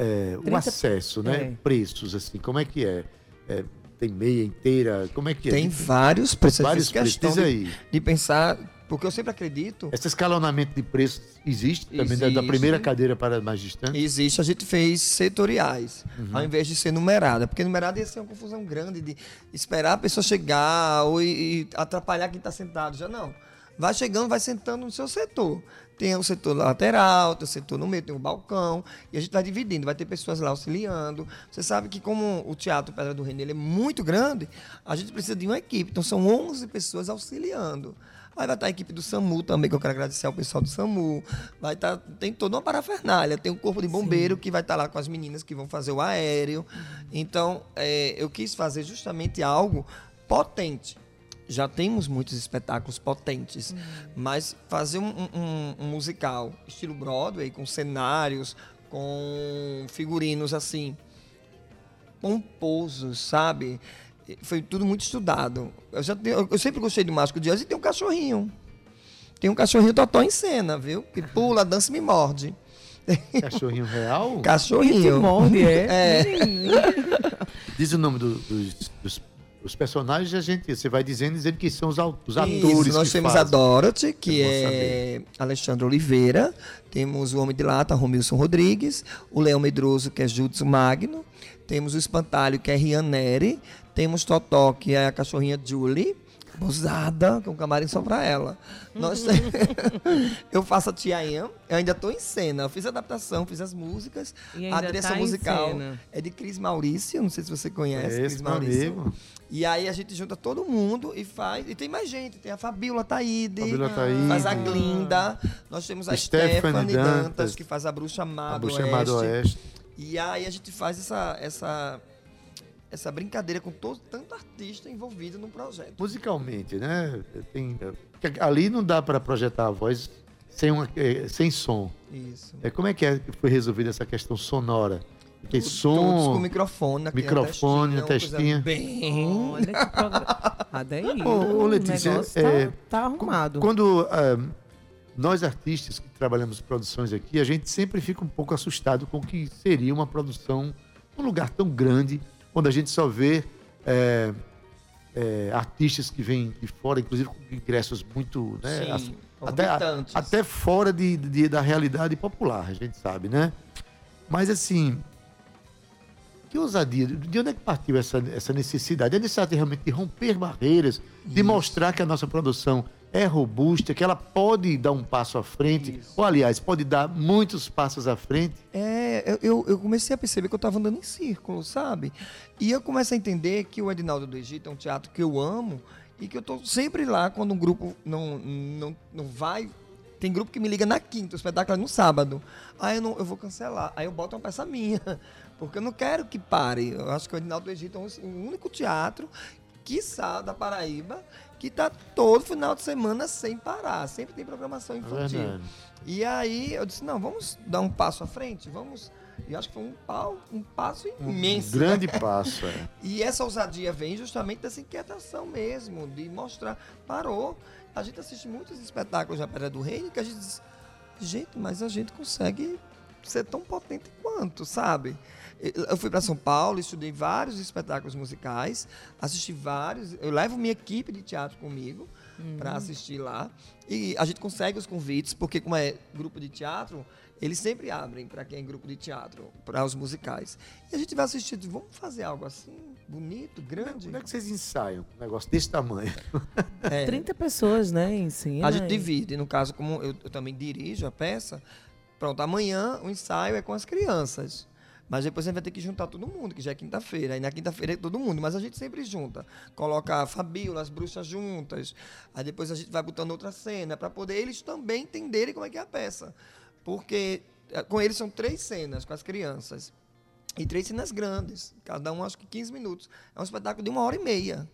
é, o
30
acesso, né?
é.
Preços, assim, como é que é? É, tem meia inteira? Como é que é?
Tem vários preços.
vários preços.
de,
aí.
de pensar, porque eu sempre acredito.
Esse escalonamento de preços existe também da- da
Existe.
primeira cadeira para a mais distante?
Existe, a gente fez setoriais,
Uhum.
ao invés de ser numerada. Porque numerada ia ser uma confusão grande de esperar a pessoa chegar ou e, e atrapalhar quem está sentado. Já não. Vai chegando, vai sentando no seu setor. Tem o setor lateral, tem o setor no meio, tem o balcão. E a gente vai dividindo, vai ter pessoas lá auxiliando. Você sabe que como o Teatro Pedra do Reino ele é muito grande, a gente precisa de uma equipe. Então são 11 pessoas auxiliando. Aí vai estar a equipe do SAMU também, que eu quero agradecer ao pessoal do SAMU. Vai estar, tem toda uma parafernália. Tem um corpo de bombeiro que vai estar lá com as meninas que vão fazer o aéreo. Então, é, eu quis fazer justamente algo potente. Já temos muitos espetáculos potentes, mas fazer um, um- um musical estilo Broadway, com cenários, com figurinos assim, pomposos, sabe? Foi tudo muito estudado. Eu, já tenho- eu sempre gostei do Mágico de Oz e tem um cachorrinho. Tem um cachorrinho totó em cena, viu? Que pula, dança e me morde.
Cachorrinho real?
Cachorrinho.
Que morde, é?
É.
Diz o nome do- dos, dos- dos personagens, a gente, você vai dizendo, dizendo que são os, os atores
Isso, nós temos
fazem.
a Dorothy, que
É
é Alexandre Oliveira. Temos o Homem de Lata, Romilson Rodrigues. O Leão Medroso, que é Judson Magno. Temos o Espantalho, que é Rian Neri. Temos Totó, que é a cachorrinha Julie. Posada, que é um camarim só pra ela. Nós tem- eu faço a Tia Ian, eu ainda tô em cena. Eu fiz a adaptação, fiz as músicas.
E
a
ainda
direção
tá
musical é de Cris Maurício, não sei se você conhece,
É
Cris Maurício.
amigo.
E aí a gente junta todo mundo e faz. E tem mais gente, tem a Fabíola Taíde,
Fabíola
faz a
Taíde.
Glinda, nós temos a
Stephanie
Stephanie Dantas,
Dantas,
que faz a Bruxa do Oeste.
Oeste.
E aí a gente faz essa, essa, essa brincadeira com todo, tanto artista envolvido no projeto.
Musicalmente, né? Tem, porque ali não dá para projetar a voz sem, uma, eh, sem som.
Isso.
É, como é que é que foi resolvida essa questão sonora? Tem
Todos
som.
com microfone, aqui,
microfone, na
testinha,
testinha.
Bem.
Olha que programa.
Ô, Letícia, é,
tá, tá arrumado.
Quando ah, nós artistas que trabalhamos produções aqui, a gente sempre fica um pouco assustado com o que seria uma produção num lugar tão grande, onde a gente só vê é, é, artistas que vêm de fora, inclusive com ingressos muito, né,
Sim,
assim, até,
exorbitantes.
até fora de, de- da realidade popular, a gente sabe, né? Mas assim, que ousadia, de onde é que partiu essa, essa necessidade? É necessário realmente de romper barreiras, de mostrar que a nossa produção é robusta, que ela pode dar um passo à frente, ou aliás, pode dar muitos passos à frente.
É, eu- eu, comecei a perceber que eu estava andando em círculo, sabe? E eu comecei a entender que o Edinaldo do Egito é um teatro que eu amo e que eu tô sempre lá quando um grupo não, não, não vai. Tem grupo que me liga na quinta, o espetáculo é no sábado. Aí eu, não, eu vou cancelar. Aí eu boto uma peça minha, porque eu não quero que pare. Eu acho que o Edinaldo do Egito é um- o único teatro, quiçá, da Paraíba, que tá todo final de semana sem parar. Sempre tem programação infantil.
verdade.
E aí eu disse, não, vamos dar um passo à frente, vamos. E acho que foi um, pau, um passo imenso. né?
Grande passo, é.
E essa ousadia vem justamente dessa inquietação mesmo, de mostrar. Parou. A gente assiste muitos espetáculos na Pedra do Reino que a gente diz, gente, mas a gente consegue ser tão potente quanto, sabe? Eu fui para São Paulo, estudei vários espetáculos musicais, assisti vários. Eu levo minha equipe de teatro comigo para assistir lá. E a gente consegue os convites, porque como é grupo de teatro, eles sempre abrem para quem é grupo de teatro, para os musicais. E a gente vai assistir, diz, vamos fazer algo assim, bonito, grande.
Como é que vocês ensaiam um negócio desse tamanho?
É.
30 pessoas, né, em cena.
A gente
e-
divide, no caso, como eu, eu também dirijo a peça, pronto, amanhã o ensaio é com as crianças. Mas depois a gente vai ter que juntar todo mundo, que já é quinta-feira. Aí na quinta-feira é todo mundo, mas a gente sempre junta. Coloca a Fabíola, as bruxas juntas. Aí depois a gente vai botando outra cena, para poder eles também entenderem como é que é a peça. Porque eh, com eles são três cenas, com as crianças. E três cenas grandes, cada um acho que 15 minutos. É um espetáculo de uma hora e meia.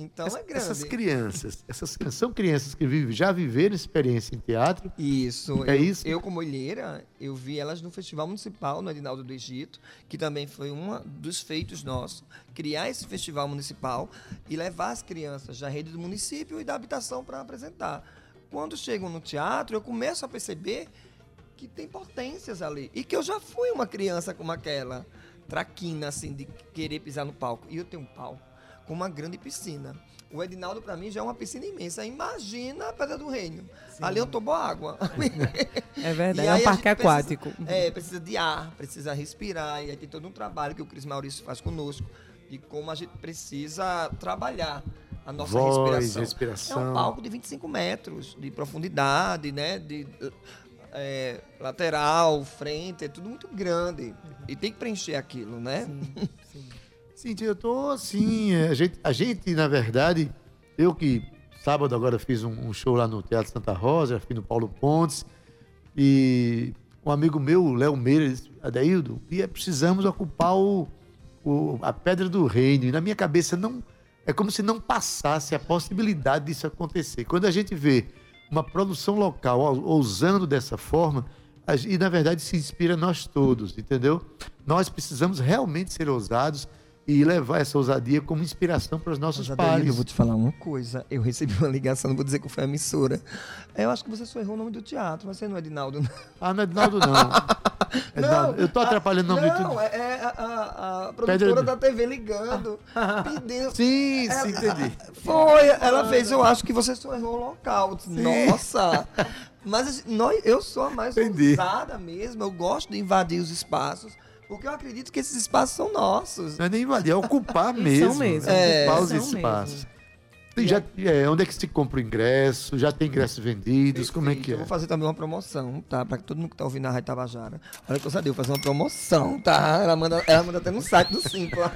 Então é grande.
Essas crianças, essas são crianças que vivem, já viveram experiência em teatro.
Isso.
É
eu,
isso?
Eu, como olheira, eu vi elas no Festival Municipal, no Adinaldo do Egito, que também foi um dos feitos nossos, criar esse festival municipal e levar as crianças da rede do município e da habitação para apresentar. Quando chegam no teatro, eu começo a perceber que tem potências ali. E que eu já fui uma criança como aquela, traquina, assim, de querer pisar no palco. E eu tenho um palco com uma grande piscina. O Edinaldo, para mim, já é uma piscina imensa. Imagina a Pedra do Reino. Ali eu tomo água.
É verdade, é um parque
gente precisa-
aquático.
é, precisa de ar, precisa respirar. E aí tem todo um trabalho que o Cris Maurício faz conosco, de como a gente precisa trabalhar a nossa
Voz,
respiração.
respiração.
É um palco de 25 metros de profundidade, né? De é, lateral, frente, é tudo muito grande. E tem que preencher aquilo, né?
Sim, eu tô assim. A gente, a gente, na verdade, eu que sábado agora fiz um, um show lá no Teatro Santa Rosa, fui no Paulo Pontes, e um amigo meu, Léo Meira, disse, Adaildo, e é, precisamos ocupar o, o- a Pedra do Reino. E na minha cabeça não. É como se não passasse a possibilidade disso acontecer. Quando a gente vê uma produção local ou- ousando dessa forma, e na verdade se inspira nós todos, entendeu? Nós precisamos realmente ser ousados e levar essa ousadia como inspiração para os nossos
Mas,
pares.
eu vou te falar uma coisa. Eu recebi uma ligação, não vou dizer que foi a emissora. Eu acho que você só errou o nome do teatro, mas você não é Edinaldo, não.
Ah, não é Edinaldo, não. Edinaldo, eu tô atrapalhando o nome de tudo.
Não, é, é a, a- a produtora da TV ligando, pedindo.
Sim,
Ela-
sim, entendi.
Foi, ela fez, eu acho que você só errou o local. Disse, Nossa! Mas nós, eu sou a mais
Entendi.
ousada mesmo, eu gosto de invadir os espaços, porque eu acredito que esses espaços são nossos.
Não é nem invadir, é ocupar mesmo.
são mesmo.
né?
É,
ocupar os
são mesmo.
espaços. Tem Já, é, onde é que se compra o ingresso? Já tem ingressos vendidos? Como é que
Eu
é?
vou fazer também uma promoção, tá? Pra todo mundo que tá ouvindo a Rádio Tabajara. Olha que eu sabia, eu vou fazer uma promoção, tá? Ela manda, ela manda até no site do Simpla.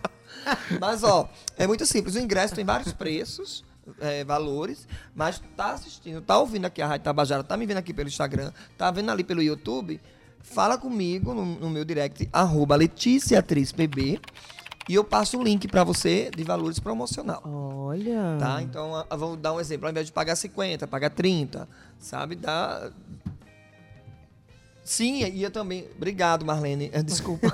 mas, ó, é muito simples. O ingresso tem vários preços, é, valores, mas tá assistindo, tá ouvindo aqui a Rádio Tabajara, tá me vendo aqui pelo Instagram, tá vendo ali pelo YouTube, fala comigo no, no meu direct, arroba LeticiaTrizPB, e eu passo o link pra você de valores promocional.
Olha.
Tá? Então, a- a- vamos dar um exemplo. Ao invés de pagar 50, pagar 30, sabe? Dá. Sim, e eu também. Obrigado, Marlene. Desculpa.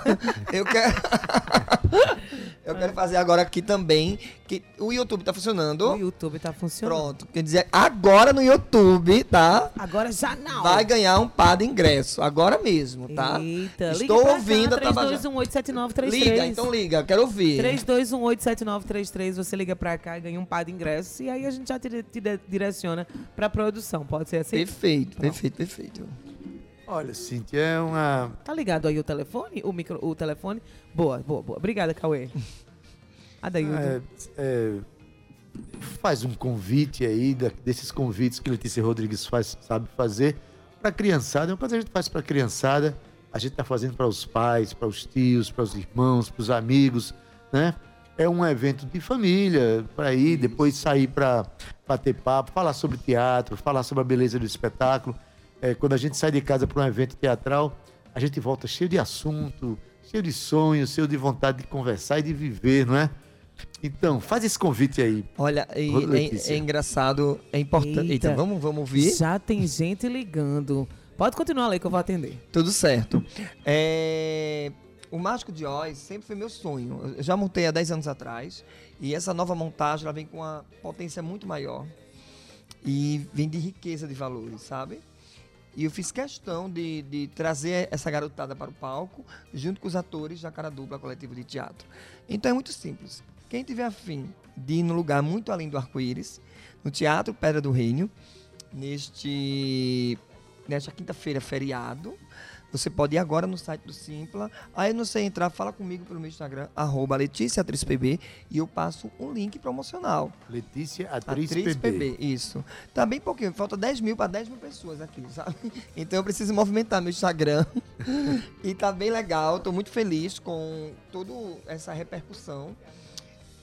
eu quero. eu quero fazer agora aqui também. Que o YouTube tá funcionando.
O YouTube tá funcionando.
Pronto. Quer dizer, agora no YouTube, tá?
Agora já não.
Vai ganhar um par de ingresso. Agora mesmo, tá?
Eita, liga
Estou
cá,
ouvindo Tabajara.
32187933.
Liga, então liga. eu Quero ouvir.
32187933, você liga pra cá e ganha um par de ingressos e aí a gente já te, te direciona pra produção. Pode ser assim?
Perfeito, perfeito, perfeito.
Olha, Cíntia, é uma.
Tá ligado aí o telefone? O, micro, o telefone? Boa, boa, boa. Obrigada, Cauê. Adaildo.
é, é, faz um convite aí, desses convites que Letícia Rodrigues faz, sabe fazer para criançada. É uma coisa que a gente faz para a criançada, a gente está fazendo para os pais, para os tios, para os irmãos, para os amigos, né? É um evento de família, para ir, depois sair para bater papo, falar sobre teatro, falar sobre a beleza do espetáculo. É, quando a gente sai de casa para um evento teatral, a gente volta cheio de assunto, cheio de sonhos, cheio de vontade de conversar e de viver, não é? Então, faz esse convite aí.
Olha, e é,
Letícia.
é engraçado, é importante.
Eita.
Eita, vamos, vamos ouvir?
Já tem gente ligando. Pode continuar aí que eu vou atender.
Tudo certo. É, O Mágico de Oz sempre foi meu sonho. Eu já montei há 10 anos atrás. E essa nova montagem ela vem com uma potência muito maior. E vem de riqueza de valores, sabe? E eu fiz questão de, de trazer essa garotada para o palco, junto com os atores da Cara Dupla Coletiva de Teatro. Então é muito simples. Quem tiver afim de ir num lugar muito além do arco-íris, no Teatro Pedra do Reino, neste nesta quinta-feira, feriado, você pode ir agora no site do Simpla. Aí não sei entrar, fala comigo pelo meu Instagram, arroba Letícia Atriz PB, e eu passo um link promocional.
Letícia, atriz,
Atriz
PB.
PB, isso. Tá bem pouquinho, falta 10 mil para 10 mil pessoas aqui, sabe? Então eu preciso movimentar meu Instagram. e tá bem legal, tô muito feliz com toda essa repercussão.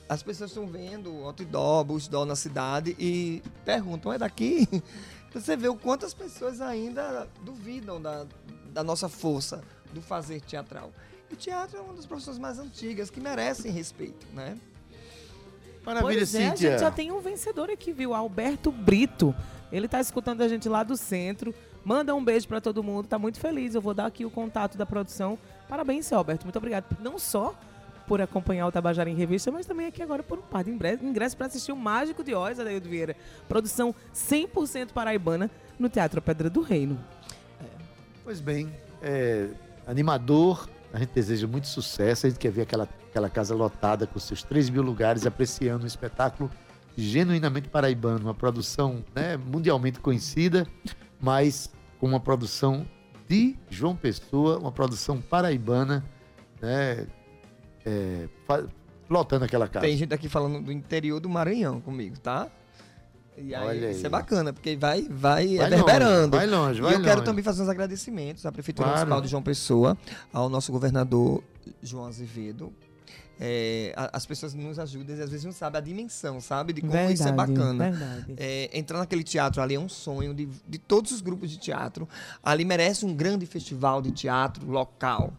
As pessoas estão vendo outdoor, busdó na cidade e perguntam, é daqui? Você vê o quanto as pessoas ainda duvidam da, da nossa força do fazer teatral. E o teatro é uma das profissões mais antigas que merecem respeito, né?
Maravilha,
pois é, a
Cíntia.
gente já tem um vencedor aqui, viu? Alberto Brito. Ele tá escutando a gente lá do centro. Manda um beijo pra todo mundo. Tá muito feliz. Eu vou dar aqui o contato da produção. Parabéns, seu Alberto. Muito obrigado. Não só por acompanhar o Tabajara em Revista, mas também aqui agora por um par de ingresso- ingressos para assistir o Mágico de Oz, Adaildo Vieira. Produção 100% paraibana no Teatro Pedra do Reino.
Pois bem, é, animador, a gente deseja muito sucesso, a gente quer ver aquela, aquela casa lotada com seus 3 mil lugares, apreciando um espetáculo genuinamente paraibano, uma produção né, mundialmente conhecida, mas com uma produção de João Pessoa, uma produção paraibana, né, é, lotando aquela casa.
Tem gente aqui falando do interior do Maranhão comigo, tá? E aí,
Olha
isso
aí.
é bacana, porque vai, vai,
Vai
reverberando.
longe, vai longe, vai
e eu quero
longe.
também fazer uns agradecimentos à Prefeitura
Claro.
Municipal de João Pessoa, ao nosso governador João Azevedo. É, as pessoas nos ajudam e às vezes não sabem a dimensão, sabe? De como isso é
Verdade,
bacana.
verdade.
É, entrar naquele teatro ali é um sonho de, de todos os grupos de teatro. Ali merece um grande festival de teatro local.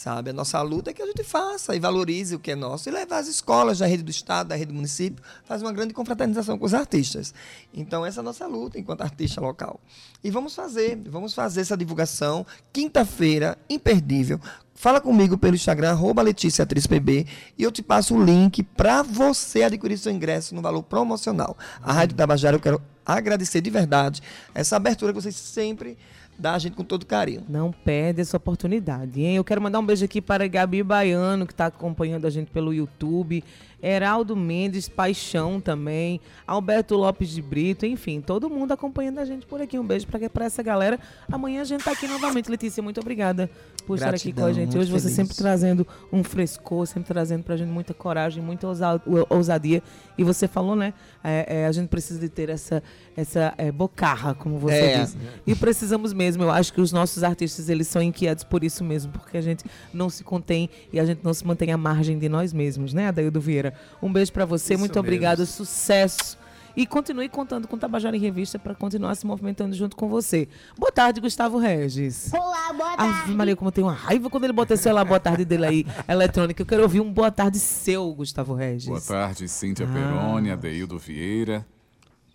Sabe? A nossa luta é que a gente faça e valorize o que é nosso e levar as escolas da rede do Estado, da rede do município, faz uma grande confraternização com os artistas. Então, essa é a nossa luta enquanto artista local. E vamos fazer, vamos fazer essa divulgação. Quinta-feira, imperdível. Fala comigo pelo Instagram, arroba Letícia Atriz PB, e eu te passo o link para você adquirir seu ingresso no valor promocional. A Rádio Tabajara, eu quero agradecer de verdade essa abertura que vocês sempre dão a gente com todo carinho.
Não perde essa oportunidade, hein? Eu quero mandar um beijo aqui para Gabi Baiano, que está acompanhando a gente pelo YouTube. Heraldo Mendes, Paixão também, Alberto Lopes de Brito, enfim, todo mundo acompanhando a gente por aqui. Um beijo pra essa galera. Amanhã a gente tá aqui novamente. Letícia, muito obrigada por estar aqui com a
Gratidão,
gente. Hoje você
feliz.
sempre trazendo um frescor, sempre trazendo pra gente muita coragem, muita ousa- ousadia. E você falou, né? é, é, a gente precisa de ter essa, essa é, bocarra, como você
É.
disse. E precisamos mesmo. Eu acho que os nossos artistas, eles são inquietos por isso mesmo, porque a gente não se contém e a gente não se mantém à margem de nós mesmos, né, Adaildo Vieira? Um beijo pra você,
Isso
muito
mesmo.
obrigada, sucesso. E continue contando com o Tabajara em Revista para continuar se movimentando junto com você. Boa tarde, Gustavo Regis.
Olá, boa
Ave
tarde.
Maria, como eu tenho uma raiva quando ele bota esse lá, boa tarde dele aí, eletrônica. Eu quero ouvir um boa tarde seu, Gustavo Regis.
Boa tarde, Cíntia
Ah.
Peroni, Adeildo Vieira,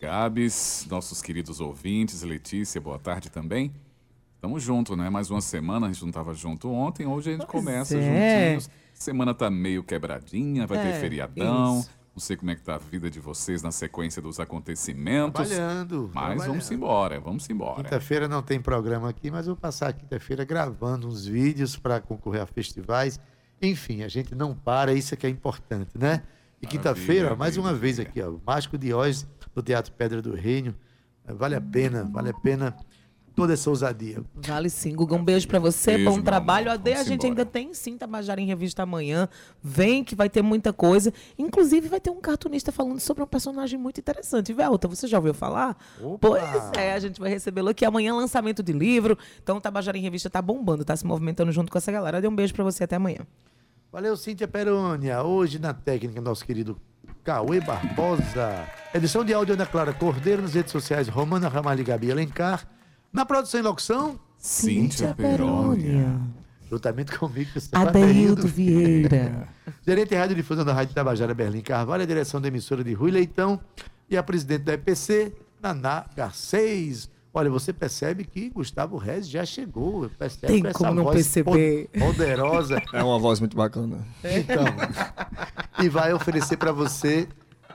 Gabs, nossos queridos ouvintes, Letícia, boa tarde também. Estamos juntos, né? Mais uma semana, a gente não estava junto ontem, hoje a gente
Pois
começa
é.
juntinhos. Semana tá meio quebradinha, vai
É,
ter feriadão.
isso.
Não sei como é que tá a vida de vocês na sequência dos acontecimentos.
Trabalhando.
Mas
trabalhando.
vamos embora, vamos embora.
Quinta-feira não tem programa aqui, mas vou passar a quinta-feira gravando uns vídeos para concorrer a festivais. Enfim, a gente não para, isso é que é importante, né? E quinta-feira, mais uma vez aqui, ó, o Mágico de Oz, do Teatro Pedra do Reino. Vale a pena, vale a pena toda essa ousadia.
Vale sim, Guga. Um beijo pra você,
Beijo,
bom trabalho.
amor.
A, a
Vamos
gente
embora.
ainda tem sim Tabajara em Revista amanhã. Vem que vai ter muita coisa. Inclusive vai ter um cartunista falando sobre um personagem muito interessante. Velta, você já ouviu falar?
Opa!
Pois é, a gente vai recebê-lo aqui amanhã, lançamento de livro. Então o Tabajara em Revista tá bombando, tá se movimentando junto com essa galera. Dê um beijo pra você até amanhã.
Valeu, Cíntia Perônia. Hoje na técnica, nosso querido Cauê Barbosa. Edição de áudio Ana Clara Cordeiro, nas redes sociais Romana Ramalho e Gabi Alencar. Na produção e locução,
Cíntia Perônia.
juntamente comigo,
Adeildo Vieira.
Gerente de Rádio Difusão da Rádio Tabajara Berlim Carvalho, a direção da emissora de Rui Leitão e a presidente da EPC, Naná Garcês. Olha, você percebe que Gustavo Rez já chegou. Percebe
Tem como não
voz
perceber.
po- Poderosa.
É uma voz muito bacana.
Então, e vai oferecer para você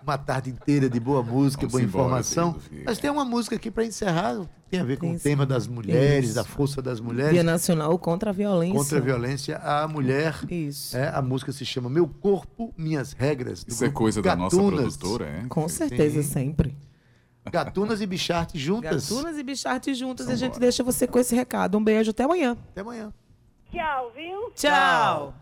uma tarde inteira de boa música,
Vamos
boa
embora,
informação. Mas tem uma música aqui para encerrar, tem a ver com
Tem
o tema das mulheres,
Isso.
da força das
Dia
mulheres
Nacional contra a Violência.
contra a violência à mulher.
Isso.
É, a música se chama Meu Corpo, Minhas Regras.
Isso é coisa da nossa
Gatunas.
produtora, é?
Com certeza,
Sim.
sempre.
Gatunas e Bicharte juntas.
Gatunas e Bicharte juntas. E a gente
Vambora.
deixa você com esse recado. Um beijo, até amanhã.
Até amanhã.
Tchau, viu?
Tchau.